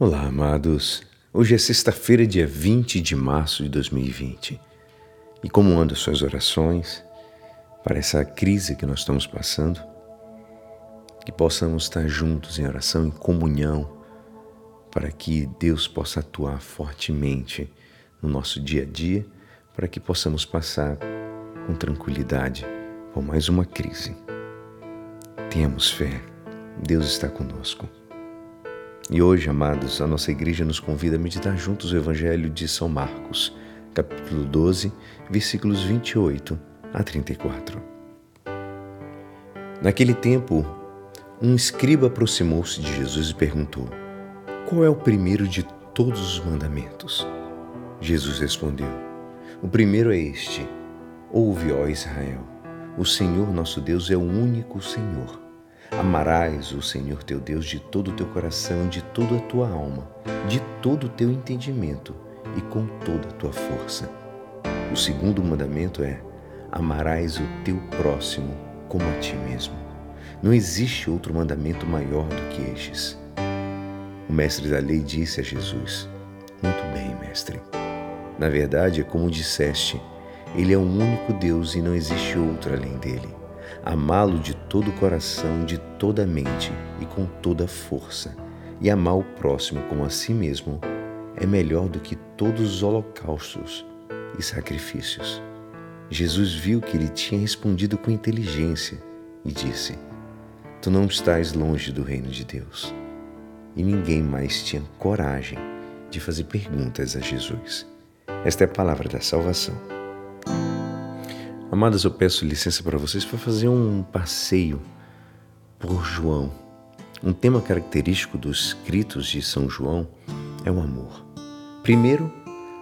Olá, amados. Hoje é sexta-feira, dia 20 de março de 2020. E como andam suas orações para essa crise que nós estamos passando? Que possamos estar juntos em oração, em comunhão, para que Deus possa atuar fortemente no nosso dia a dia, para que possamos passar com tranquilidade por mais uma crise. Temos fé, Deus está conosco. E hoje, amados, a nossa igreja nos convida a meditar juntos o Evangelho de São Marcos, capítulo 12, versículos 28 a 34. Naquele tempo, um escriba aproximou-se de Jesus e perguntou: Qual é o primeiro de todos os mandamentos? Jesus respondeu: O primeiro é este: Ouve, ó Israel, o Senhor nosso Deus é o único Senhor. Amarás o Senhor teu Deus de todo o teu coração, de toda a tua alma, de todo o teu entendimento e com toda a tua força. O segundo mandamento é: amarás o teu próximo como a ti mesmo. Não existe outro mandamento maior do que estes. O mestre da lei disse a Jesus: Muito bem, mestre. Na verdade, é como disseste, ele é o único Deus e não existe outro além dele amá-lo de todo o coração, de toda a mente e com toda a força, e amar o próximo como a si mesmo, é melhor do que todos os holocaustos e sacrifícios. Jesus viu que ele tinha respondido com inteligência e disse: Tu não estás longe do reino de Deus. E ninguém mais tinha coragem de fazer perguntas a Jesus. Esta é a palavra da salvação. Amadas, eu peço licença para vocês para fazer um passeio por João. Um tema característico dos escritos de São João é o amor. Primeiro,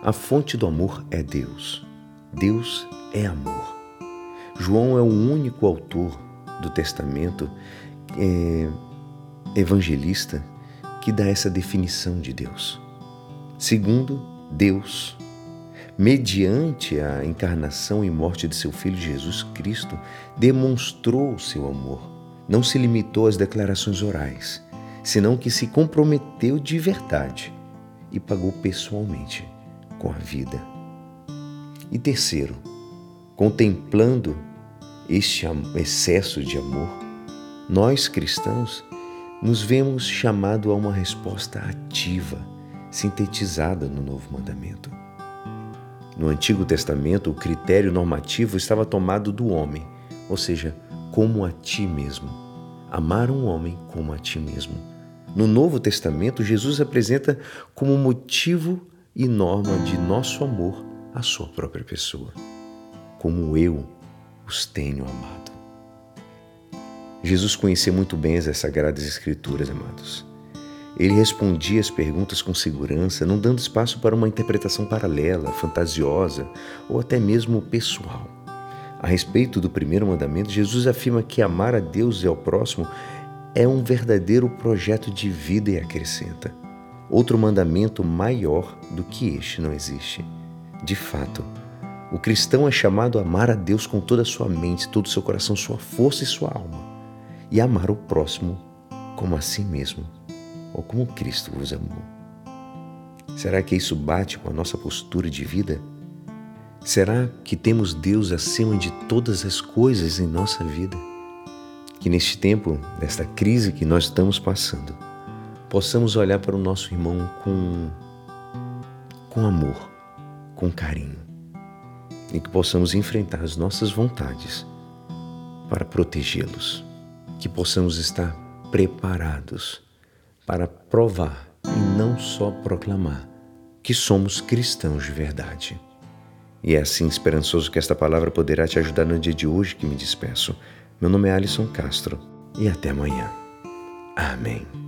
a fonte do amor é Deus. Deus é amor. João é o único autor do Testamento é, evangelista que dá essa definição de Deus. Segundo, Deus mediante a encarnação e morte de seu Filho Jesus Cristo, demonstrou o seu amor. Não se limitou às declarações orais, senão que se comprometeu de verdade e pagou pessoalmente com a vida. E terceiro, contemplando este excesso de amor, nós cristãos nos vemos chamado a uma resposta ativa, sintetizada no novo mandamento. No Antigo Testamento, o critério normativo estava tomado do homem, ou seja, como a ti mesmo. Amar um homem como a ti mesmo. No Novo Testamento, Jesus apresenta como motivo e norma de nosso amor a sua própria pessoa. Como eu os tenho amado. Jesus conhecia muito bem as Sagradas Escrituras, amados. Ele respondia as perguntas com segurança, não dando espaço para uma interpretação paralela, fantasiosa ou até mesmo pessoal. A respeito do primeiro mandamento, Jesus afirma que amar a Deus e ao próximo é um verdadeiro projeto de vida e acrescenta: outro mandamento maior do que este não existe. De fato, o cristão é chamado a amar a Deus com toda a sua mente, todo o seu coração, sua força e sua alma, e amar o próximo como a si mesmo ou como Cristo vos amou? Será que isso bate com a nossa postura de vida? Será que temos Deus acima de todas as coisas em nossa vida? Que neste tempo, nesta crise que nós estamos passando, possamos olhar para o nosso irmão com, com amor, com carinho, e que possamos enfrentar as nossas vontades para protegê-los, que possamos estar preparados para provar e não só proclamar que somos cristãos de verdade. E é assim esperançoso que esta palavra poderá te ajudar no dia de hoje que me despeço. Meu nome é Alisson Castro e até amanhã. Amém.